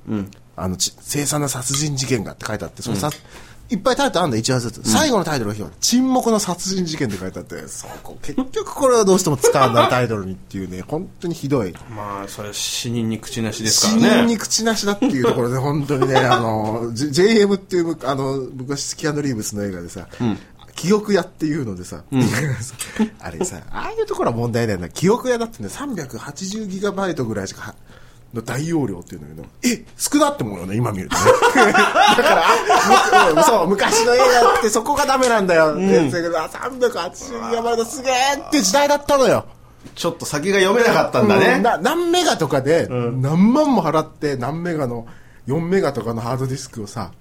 あの、ち凄惨な殺人事件がって書いてあって、そのさ、いっぱいタイトルあるんだ、1話ずつ。最後のタイトルがひどい沈黙の殺人事件って書いてあって、そこ、結局これはどうしても使うんだ、タイトルにっていうね、本当にひどい。まあ、それ死人に口なしです死からね。人に口なしだっていうところで、本当にね、あの、JM っていう、あの、昔、キアヌ・リーブスの映画でさ、記憶屋っていうのでさ、あれさ、ああいうところは問題ないんだ。記憶屋だってね、380ギガバイトぐらいしかは、の大容量っていうんだけど、え、少なって思うよね、今見るとね。だから、あむそう、昔の映画ってそこがダメなんだよ。でそれが380ギガバイトすげえって時代だったのよ。ちょっと先が読めなかったんだうんね。な何メガとかで、何万も払って何メガの4メガとかのハードディスクをさ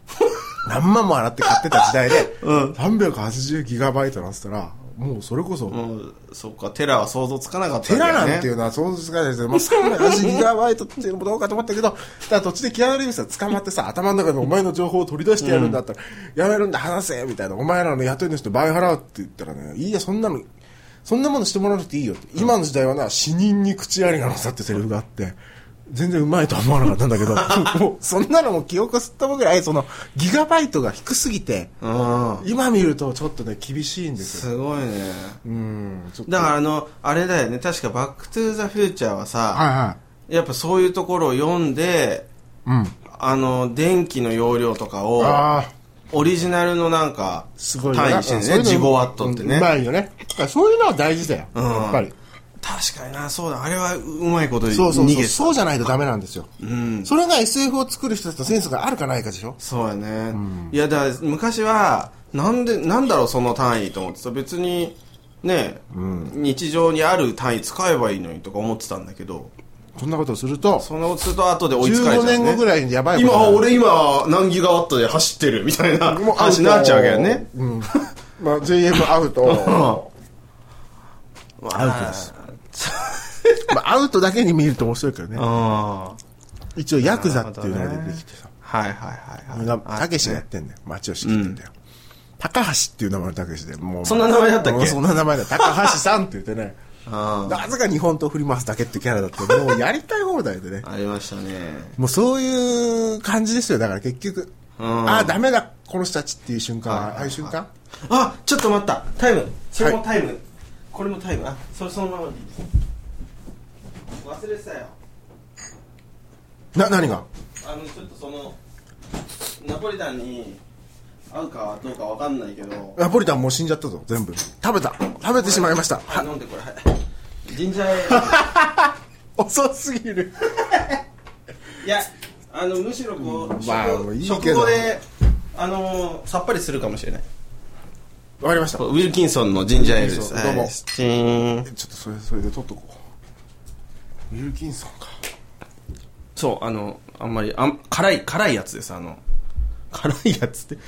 何万も払って買ってた時代で、380ギガバイトなんつったらもうそれこそ、もう、そっか、テラは想像つかなかったテ。ラなんていうのは想像つかないですけど、もう380ギガバイトっていうのもどうかと思ったけど、た だ途中でキアヌ・リーブスが捕まってさ、頭の中でお前の情報を取り出してやるんだったら、やめるんだ、話せみたいな。お前らの雇い主と倍払うって言ったらね、いいや、そんなの、そんなものしてもらわなくていいよって。今の時代はな、死人に口ありなのさってセリフがあって、全然うまいとは思わなかったんだけど、もうそんなのも記憶すったもぐらい、その、ギガバイトが低すぎて、うん。今見るとちょっとね、厳しいんですよ。すごいね。うん。だからあの、あれだよね、確かバックトゥーザフューチャーはさ、はいはやっぱそういうところを読んで、い。うん。あの、電気の容量とかを。オリジナルのなんか、すごい単位にしてね、ジゴワットってね。うまいよね。そういうのは大事だよ。うんやっぱり。確かにな、そうだ、あれはうまいこと逃げそうそうそう。てそうじゃないとダメなんですよ。うん。それが SF を作る人たちのセンスがあるかないかでしょそうやね。いや、だから昔は、なんで、なんだろう、その単位と思ってさ、別に、ね、日常にある単位使えばいいのにとか思ってたんだけど、そんなことをすると、そんなことすると後で追いつかれちゃう、15ね。年後ぐらいにやばいこと今、俺今、何ギガワットで走ってるみたいなもう話になっちゃうわけだよね。。うん。まあ JM アウト。まアウトです。まあアウトだけに見ると面白いけどね。あ一応ヤクザっていうのが出てきてさ。はいはいはいはい。がたけしがやっあてんだよ。街を仕切ってんだよ、高橋っていう名前のたけしでもう。そんな名前だったっけ？そんな名前だ。高橋さんって言ってね。あなぜか日本刀振り回すだけってキャラだってもうやりたい放題でね。ありましたね。もうそういう感じですよ。だから結局うん。ああダメだこの人たちっていう瞬間ああいう瞬間？あちょっと待った。タイム。それもタイム、これもタイム。あそれそのままでいいです。忘れてたよ。な何が？あのちょっとそのナポリタンに合うかどうかわかんないけど。ナポリタンもう死んじゃったぞ全部。食べた。食べてしまいました。はい飲んでこれ？はいジンジャーエー 遅すぎる。ル いやあのむしろこう、まあ食いい食後であのさっぱりするかもしれないわかりました。ウィルキンソンのジンジャーエールです。どうも。はい。チーンちょっとそれそれで取っとこう。ウィルキンソンか。そうあのあんまりあん辛い辛いやつですあの。辛いやつって？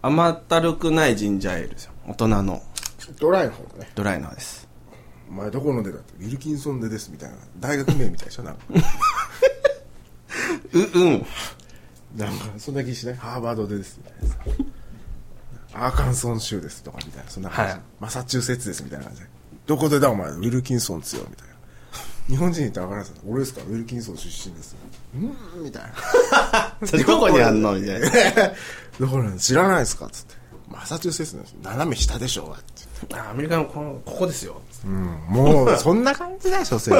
甘ったるくないジンジャーエールですよ。大人の。ドライの方だね。ドライの方です。お前どこの出だってウィルキンソン出ですみたいな大学名みたいでしょなんか。ううん。なんかそんな気しない？ハーバードでですみたいなアーカンソン州ですとかみたいなそんな感じ、はい。マサチューセッツですみたいな感じで。どこでだお前ウィルキンソンっすよみたいな。日本人って分からんす俺ですか？ウィルキンソン出身ですうんみたいな。どこにあんの？みたいな。どこなん知らないですか？っつって。マサチューセッツの斜め下でしょ？って。あアメリカのこのここですよ。うんもうそんな感じだよ所詮、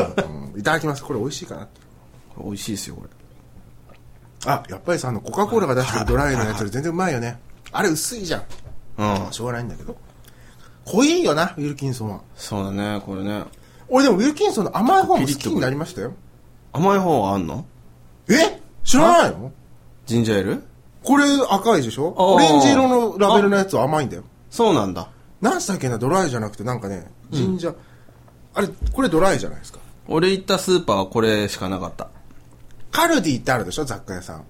うん。いただきます。これ美味しいかな美味しいですよこれ。あやっぱりさあのコカ・コーラが出してるドライのやつより全然うまいよねあれ薄いじゃん。うん。しょうがないんだけど。濃いよなウィルキンソンは。そうだねこれね。俺でもウィルキンソンの甘い方も好きになりましたよ。甘い方はあんの？え？知らないの？ジンジャーエール？これ赤いでしょ？オレンジ色のラベルのやつは甘いんだよ。そうなんだ。何したっけな？ドライじゃなくてなんかねジンジャー、あれこれドライじゃないですか？俺行ったスーパーはこれしかなかった。カルディってあるでしょ？雑貨屋さん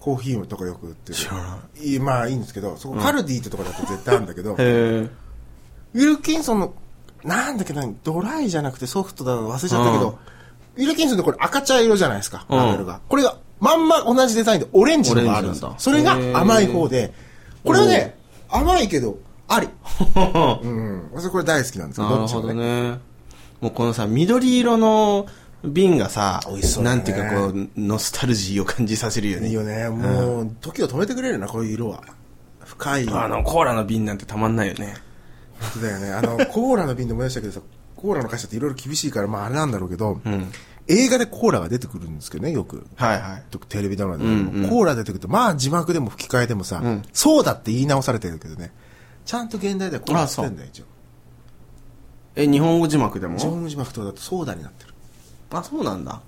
コーヒーとかよく売ってる。知らないいまあいいんですけどそこカルディってとこだと絶対あるんだけど、ウィルキンソンのなんだっけなドライじゃなくてソフトだの忘れちゃったけど、ウィルキンソンってこれ赤茶色じゃないですかうん。ラベルが、これがまんま同じデザインでオレンジのがあるんです。それが甘い方でこれはね甘いけどあり。うん。私これ大好きなんですよなるほどどっちもねね。もうこのさ緑色の瓶がさね。なんていうかこうノスタルジーを感じさせるよね。いいよね。もう、時を止めてくれるなこういう色は。深い。あのコーラの瓶なんてたまんないよね。本当だよね。あの コーラの瓶で思い出したけどさコーラの会社っていろいろ厳しいからまああれなんだろうけど、ん。映画でコーラが出てくるんですけどねよく。はいはい。とテレビドラマでうんうん。も、コーラ出てくるとまあ字幕でも吹き替えでもさ、ん。そうだって言い直されてるけどね。ちゃんと現代ではコーラってんだよ一応。え日本語字幕でも？日本語字幕とだとソーダになってるあそうなんだ。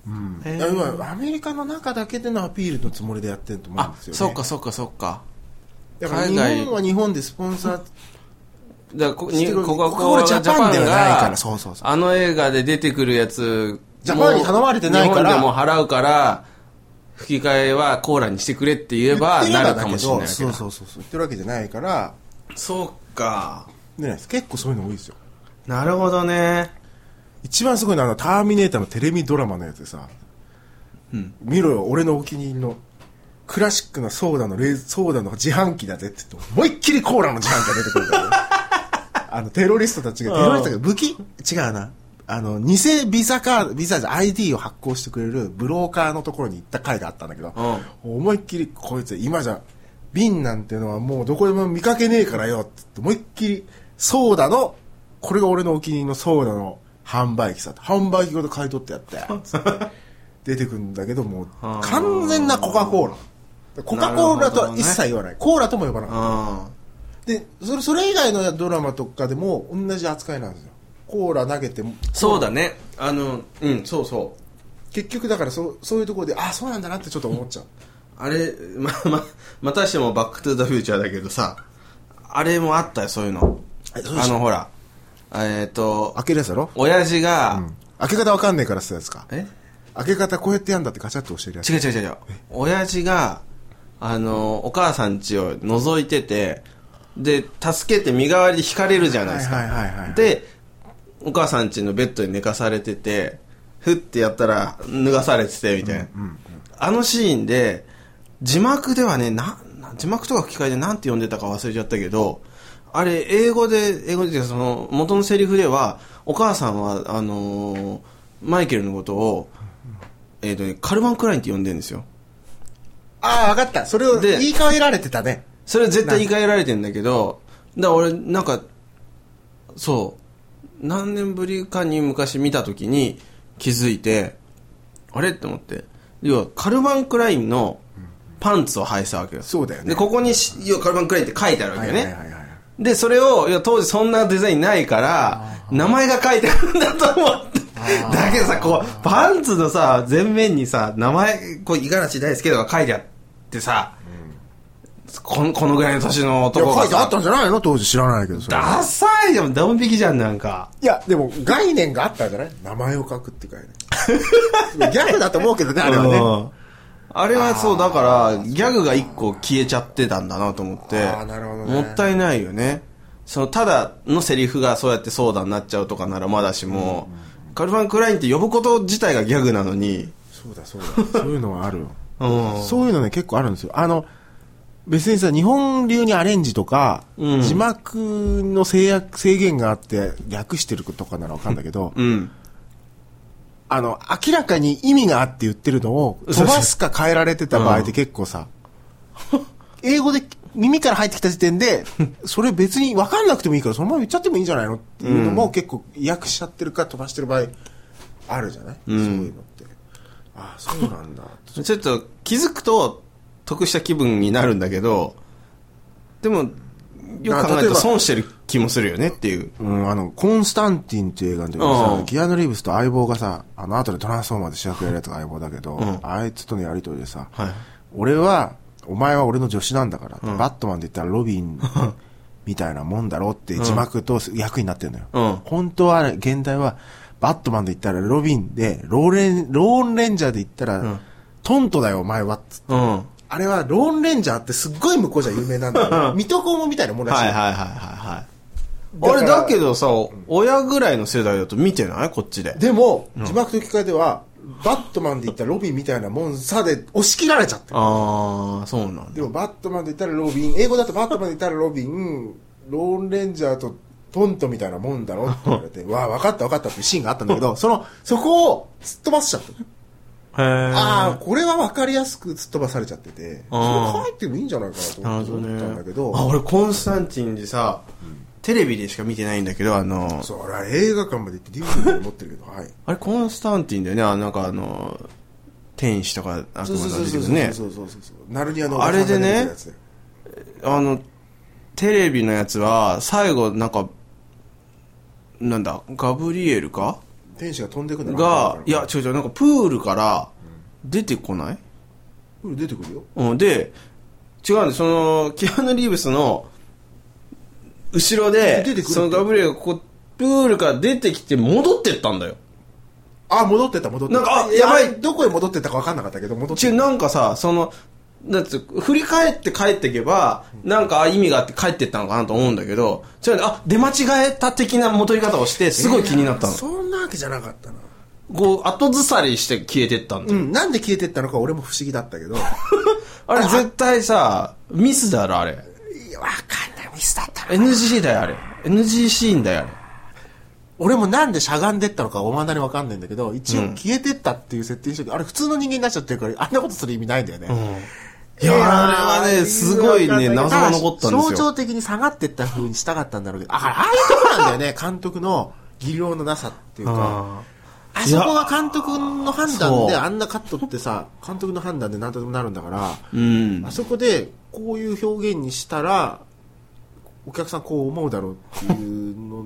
へいーや今アメリカの中だけでのアピールのつもりでやってると思うんあですよね。そっかそっかそっか。だから日本は日本でスポンサーだからこ コカ・コーラジャパンではないからがそうそうそう。あの映画で出てくるやつジャパンに頼まれてないから。日本でも払うから吹き替えはコーラにしてくれって言えばなるかもしれないそうそうそうそう。言ってるわけじゃないから。そうか。ね結構そういうの多いですよ。なるほどね一番すごいのはあのターミネーターのテレビドラマのやつでさ、見ろよ俺のお気に入りのクラシックなソーダの冷ソーダの自販機だぜって言って思いっきりコーラの自販機が出てくるから、ね、あのテロリストたちがテロリストが武器？違うな。あの偽ビザカードビザじゃ ID を発行してくれるブローカーのところに行った回があったんだけど、思いっきりこいつ今じゃ瓶なんてのはもうどこでも見かけねえからよって思いっきりソーダのこれが俺のお気に入りのソーダの販売機さ販売機ごと買い取ってやって 出てくるんだけどもう完全なコカ・コーラ。コカ・コーラとは一切言わない、コーラとも呼ばなかっあたでそれそれ以外のドラマとかでも同じ扱いなんですよ。コーラ投げてもそうだね。あのうんそうそう。結局だからそそういうところであそうなんだなってちょっと思っちゃう。あれまままたしてもバックトゥザフューチャーだけどさあれもあったよそういうの。あのほらえっ、と開けるやつだろ、親父が、うん。開け方わかんねえからってやつか。え？開け方こうやってやんだってガチャッと教えるやつ。違う違う違う親父があのお母さん家を覗いててで助けて身代わりで引かれるじゃないですか、はいはいはいはいでお母さん家のベッドに寝かされててふってやったら脱がされててみたいな、あのシーンで字幕ではねなな字幕とか吹き替えでなんて読んでたか忘れちゃったけどあれ英語で英語でその元のセリフではお母さんはあのーマイケルのことを、えーとね、カルバン・クラインって呼んでるんですよああ、分かった。それをで言い換えられてたね。それは絶対言い換えられてんだけど、だから俺、なんか、そう、何年ぶりかに昔見た時に気づいて、あれ？って思って。要は、カルバン・クラインのパンツを履いてたわけよ。そうだよねで、ここにし、要はカルバン・クラインって書いてあるわけよね。はいはいはいはいで、それを、いや、当時そんなデザインないから、名前が書いてあるんだと思って。だけどさ、こう、パンツのさ、前面にさ、名前、こう、五十嵐大輔とか書いてあってさ、このこのぐらいの年の男が書いてあったさ、んじゃないの当時知らないけど、ダサいよ、ドン引きじゃん、なんか。いや、でも概念があったんじゃない？名前を書くって概念。ギャグだと思うけどね、あれはね。うんあれはそう、だから、ギャグが一個消えちゃってたんだなと思って。あーなるほどねもったいないよね。その、ただのセリフがそうやってそうだになっちゃうとかならまだしも、カルバン・クラインって呼ぶこと自体がギャグなのに、そうだそうだ。そういうのはあるよ。うんそういうのね、結構あるんですよ。あの、別にさ、日本流にアレンジとか、うん字幕の制約、制限があって略してるとかならわかんだけど、うん。あの、明らかに意味があって言ってるのを飛ばすか変えられてた場合って結構さ、英語で耳から入ってきた時点で、それ別に分かんなくてもいいからそのまま言っちゃってもいいんじゃないのっていうのも結構訳しちゃってるか飛ばしてる場合あるじゃない、そういうのって。ああ、そうなんだ。ちょっと気づくと得した気分になるんだけど、でも、よく考えると損してる気もするよねっていう。うん、あの、コンスタンティンっていう映画の時にさうん、ギアヌ・リーブスと相棒がさ、あの後でトランスフォーマーで主役やるやつが相棒だけど、んあいつとのやりとりでさ、はい俺は、お前は俺の助手なんだから、バットマンで言ったらロビン みたいなもんだろって字幕と役になってるのよ。うん本当は、現代は、バットマンで言ったらロビンで、ローレン、ローンレンジャーで言ったら、トントだよお前はっつってうん。はいあれはローンレンジャーってすっごい向こうじゃ有名なんだよ。水戸黄門みたいなもんらしい。はいはいはいはい。だからあれだけどさ、親ぐらいの世代だと見てない？こっちで。でも、字幕と吹き替えでは、バットマンで言ったらロビンみたいなもんさで押し切られちゃってる。ああ、そうなんだ。でもバットマンで言ったらロビン、英語だとバットマンで言ったらロビン、ローンレンジャーとトントみたいなもんだろって言われて、わあ、分かった分かったっていうシーンがあったんだけど、その、そこをすっ飛ばしちゃった。へえ。ああ、これは分かりやすくすっ飛ばされちゃってて、それ書いてもいいんじゃないかなと思。ったんだけど、あ、俺コンスタンティンでさ、テレビでしか見てないんだけど、あの、そう、俺は映画館まで行って DVD 持ってるけど、はい。あれコンスタンティンだよね、あなんかあの、天使とか悪魔がそうそうそうそう。そうそうそうそう。ナルニアのあれでねおばさんが出てくるやつだよあの、テレビのやつは、最後なんか、なんだ、ガブリエルか天使が飛んでくんだが、いや、違う違う、なんかプールから出てこないうん出てくるよ。うん、で、違うんで、その、キアヌ・リーブスの、後ろで出てくるっ、てそのガブリエルがこう、プールから出てきて戻ってったんだよ。あ、戻ってった、戻ってった。なんかあやばいどこへ戻ってったか分かんなかったけど、戻ってちった。なんかさ、その、なんつう振り返って帰っていけば、なんかあ意味があって帰ってったのかなと思うんだけど、違うねあ、出間違えた的な戻り方をして、すごい気になったの。そんなわけじゃなかったな。こう、後ずさりして消えてったんだよ。うん、なんで消えてったのか俺も不思議だったけど。い あれ絶対さ、ミスだろ、あれ。や、わかんない。ミスだったな NG だよ、あれ。NG シーンだよ、あれ。俺もなんでしゃがんでったのかおまだにわかんないんだけど、一応消えてったっていう設定にしてるけどあれ普通の人間になっちゃってるから、あんなことする意味ないんだよね。いやあれはねすごいね謎が残ったんですよ象徴的に下がってった風にしたかったんだろうけど、あ、ああいうとこなんだよね、監督の技量のなさっていうか。ああそこが監督の判断であんなカットってさ、監督の判断で何とでもなるんだから、うんあ。そこでこういう表現にしたら、お客さんこう思うだろうっていうの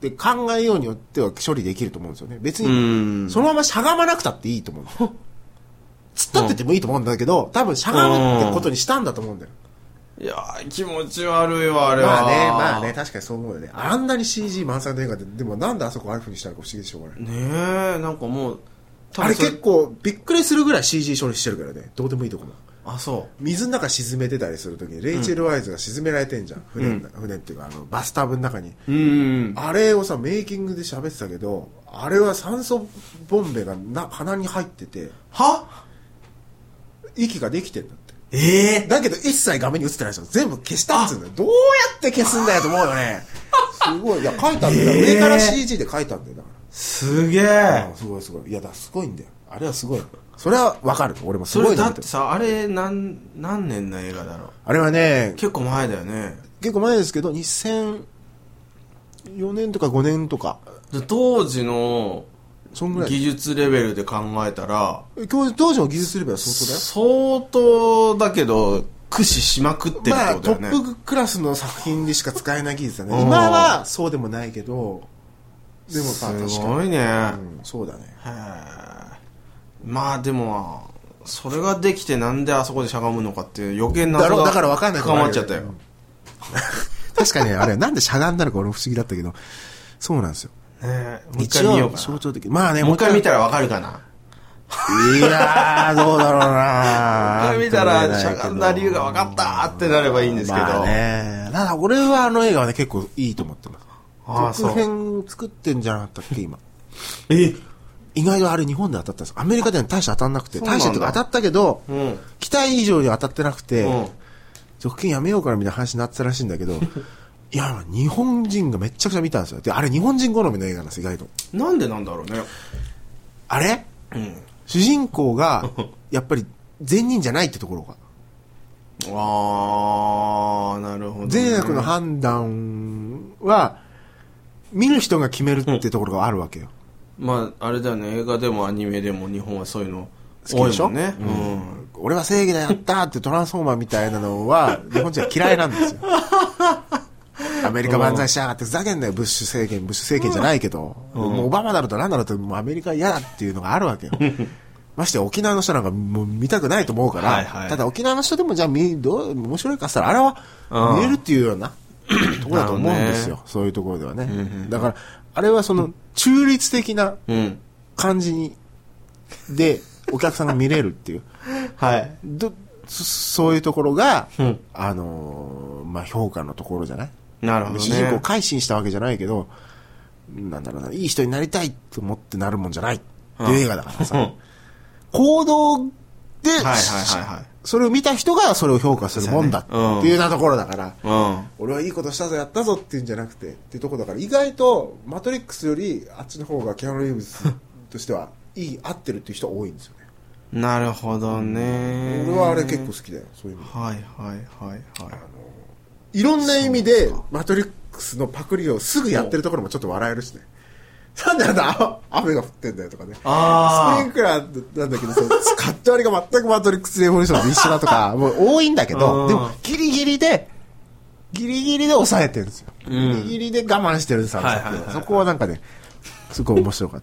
で考えようによっては処理できると思うんですよね。別うに、ん。そのまましゃがまなくたっていいと思うんだよ。突っ立っててもいいと思うんだけど、多分しゃがむってことにしたんだと思うんだよ。いやー気持ち悪いわ、あれは。まあね、まあね、。確かにそう思うよね。あんなに CG 満載の映画で、でもなんであそこああいう風にしたのか不思議でしょうがない。ねえ、なんかもう、多あれ結構びっくりするぐらい CG 処理してるからね。どうでもいいとこも。あ、そ水の中沈めてたりするときに、レイチェル・ワイズが沈められてんじゃん。船船っていうか、あの、バスタブの中に。あれをさ、メイキングで喋ってたけど、あれは酸素ボンベがな鼻に入ってては？息ができてんだって。ええだけど一切画面に映ってないでしょ全部消したっつうんだよどうやって消すんだよと思うよね。すごい。いや書いたんだよ、えー？上から CG で書いたんだよだかすげえ。らすごいすごい。いやだすごいんだよ。あれはすごいそれはわかる。俺もすごいなってさあれ何何年の映画だろう？あれはね結構前だよね。結構前ですけど2004年とか5年とか。で当時のそんぐらい。技術レベルで考えたら当時の技術レベルは相当だよ。相当だけど駆使しまくってるってまあトことだよね、ップクラスの作品でしか使えない技術だね。うん。今はそうでもないけど。でもまあ確かに。すごいね、うん、そうだね。へえまあでもそれができてなんであそこでしゃがむのかっていう余計なだろだから分かんない深まっちゃったよ、確かにあれなんでしゃがんだのか俺も不思議だったけど。そうなんですよ。ねえもう一回見ようか象徴的。まあねなもう一回。見たらわかるかな。いやーどうだろうなもう一回見たらしゃがんだ理由が分かったってなればいいんですけど、まあね。ただ俺はあの映画はね結構いいと思ってます。ああそう。続編作ってんじゃなかったっけ今。え意外とあれ日本で当たったんです。アメリカでは大して当たんなくて大してとか当たったけど、うん。期待以上に当たってなくて、うん。続編やめようかなみたいな話になってたらしいんだけどいや日本人がめっちゃくちゃ見たんですよ。であれ日本人好みの映画なんです意外と。なんでなんだろうね。あれ？うん。主人公が やっぱり善人じゃないってところが。ああなるほど、ね、善悪の判断は見る人が決めるってところがあるわけよ、まああれだよね。映画でもアニメでも日本はそういうの多いもんね。うん。俺は正義だやったってトランスフォーマーみたいなのは日本人は嫌いなんですよ。アメリカ万歳しやがってふざけんなよ。ブッシュ政権ブッシュ政権じゃないけど、もうオバマだろうとなんだろうともうアメリカは嫌だっていうのがあるわけよ。ましてや沖縄の人なんかもう見たくないと思うから、はいはい。ただ沖縄の人でもじゃあ見どう面白いかっつったらあれはうん見えるっていうようなところだと思うんですよ、そういうところではね、だからあれはその中立的なうん。感じにで お客さんが見れるっていう。はい。どそそういうところが、うん。あのーまあ、評価のところじゃない、なるほどね。主人公を改心したわけじゃないけどなんだろうないい人になりたいと思ってなるもんじゃないっていう映画だからさ、うん。行動で、はいはいはいはい。それを見た人がそれを評価するもんだっていうようなところだから、うん。俺はいいことしたぞやったぞっていうんじゃなくてっていうところだから意外とマトリックスよりあっちの方がキアヌ・リーブスとしてはいい合ってるっていう人多いんですよね。なるほどね。俺はあれ結構好きだよそういう意味ではいはいはい。はいいろんな意味でマトリックスのパクリをすぐやってるところもちょっと笑えるしねなんであんなあ雨が降ってんだよとかね。スプあリンクラーなんだけどさカット割りが全くマトリックスレボリューションと一緒だとか もう多いんだけうん。どでもギリギリでギリギリで抑えてるんですよ、ん。ギリギリで我慢してるさ、はいはいはいそこはなんかねすごい面白かっ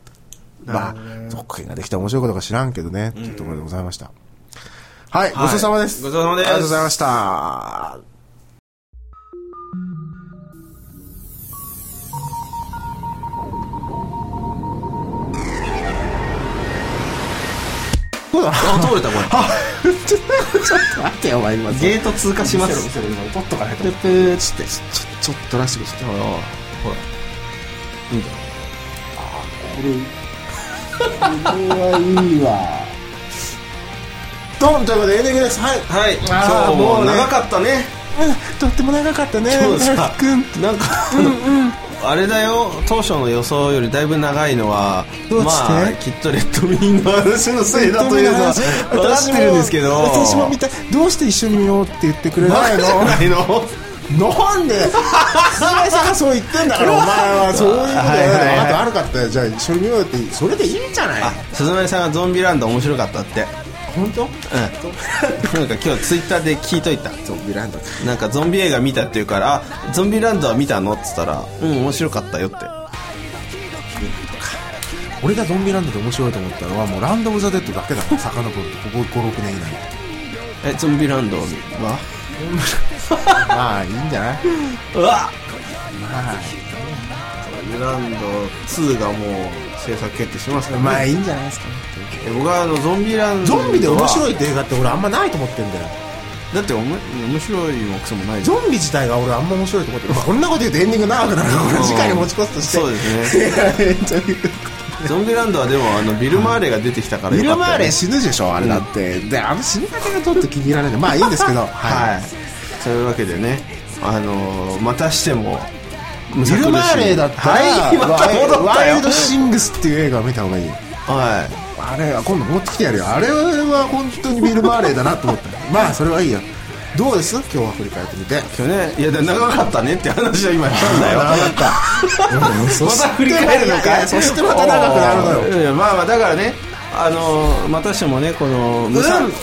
た。まあ続編ができたら面白いことか知らんけどね、っていうところでございました。はい、ごちそうさまです。ごちそうさまです。ありがとうございましたそうだ。なあ通れたこれ。ちょっとちょっと待ってよお前今ゲート通過します。見せろ見せろ今ポッとから入プった。ープーっつってちょちょっとらしくしてほらほらいいんだよこれこれはいいわドンということでエンディングですはいはい今日も長かったねうんとっても長かったね今日さくんなんか、あれだよ。当初の予想よりだいぶ長いのはどうして？まあきっとレッドミーの話のせいだというのは 分かってるんですけど。私も見た。いどうして一緒に見ようって言ってくれないの？ないの？なんで？鈴江さんがそう言ってんだから お前はそういうことやはいはいはい。あと悪かったよじゃあ一緒に見ようってそれでいいんじゃない？あ鈴丸さんがゾンビランド面白かったって本当？うん。なんか今日ツイッターで聞いといた。ゾンビランド。なんかゾンビ映画見たって言うから「あゾンビランドは見たの?」っつったら「うん面白かったよ」って。俺がゾンビランドで面白いと思ったのはもうランド・オブ・ザ・デッドだけだから遡ると。ここ56年以内。えゾンビランドは？まあいいんじゃない？うわまあゾンビランド2がもう制作決定しますからね。まあいいんじゃないですかね。え僕はあのゾンビランゾンビで面白いって映画って俺あんまないと思ってんだよ。だっておも面白いもクソもないじゾンビ自体が俺あんま面白いと思ってる。こんなこと言うとエンディング長くなるから次回に持ち越すとして。そうですね。ゾンビランドはでもあのビル・マーレーが出てきたからビル・マーレ死ぬでしょあれだって、であの死に方がちょっと気に入らないまあいいんですけど。はい、はい。そういうわけでねあのーまたしてもビル・マーレーだったら、はいまた戻ったよ。ワイルド・シングスっていう映画を見た方がいいはあれは今度持ってきてやるよ。あれは本当にビル・マーレーだなと思った。まあそれはいいよ。どうです？今日は振り返ってみて。い今日ねいやで長かったねって話を今した。んだよ。長かった、うん。そしてまた振り返るのか。いいやいやそしてまた長くなるのよ。いやまあまあだからねあのーまたしてもねこのむさ、うん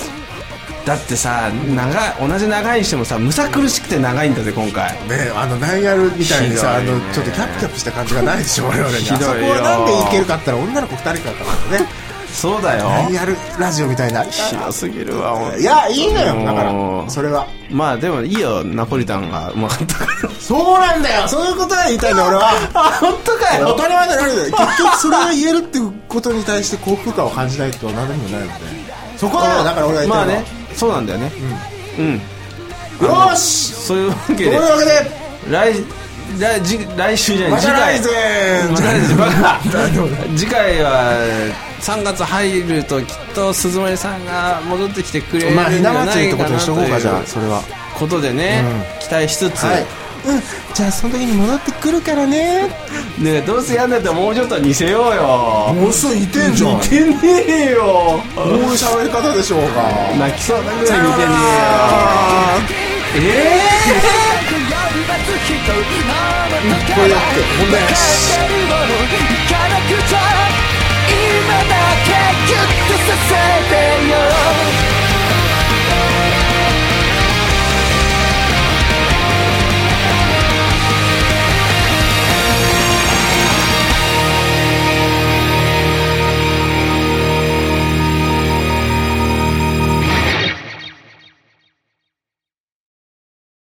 だってさ長い同じ長いにしてもさむさ苦しくて長いんだぜ今回。ねあのナイアルみたいにさ、ね。のちょっとキャピキャピした感じがないでしょ我々にひどいよ。あそこはなんでいけるかって言ったら女の子2人からからね。そうだよ。ナイアルラジオみたいな。ひどすぎるわいやいいのよだから。それは。まあでもいいよ。ナポリタンがうまかったから。そうなんだよ。そういうことが言いたいんだよ俺は。あ本当か当たり前だよ結局それが言えるっていうことに対して幸福感を感じないと何でもないので。そこだよだから俺が言ってるのは。まあねそうなんだよね。うん、よーしそういうわけで。というわけで来来次来週じゃない次回。また来週。バ カ 次回は3月入るときっと鈴森さんが戻ってきてくれるんじゃまあひな祭りってことにしとこうかじゃあそれは。ことでね、期待しつつ、はいうん。じゃあその時に戻ってくるからね。ねどうせやんだったらもうちょっと似せようよ。もうすぐ似てんじゃん。似てねえよ。どういう喋り方でしょうか泣きそうなぐらい似てねえよ。ええーこれだって問題なし。今だけギュッとさせて。よ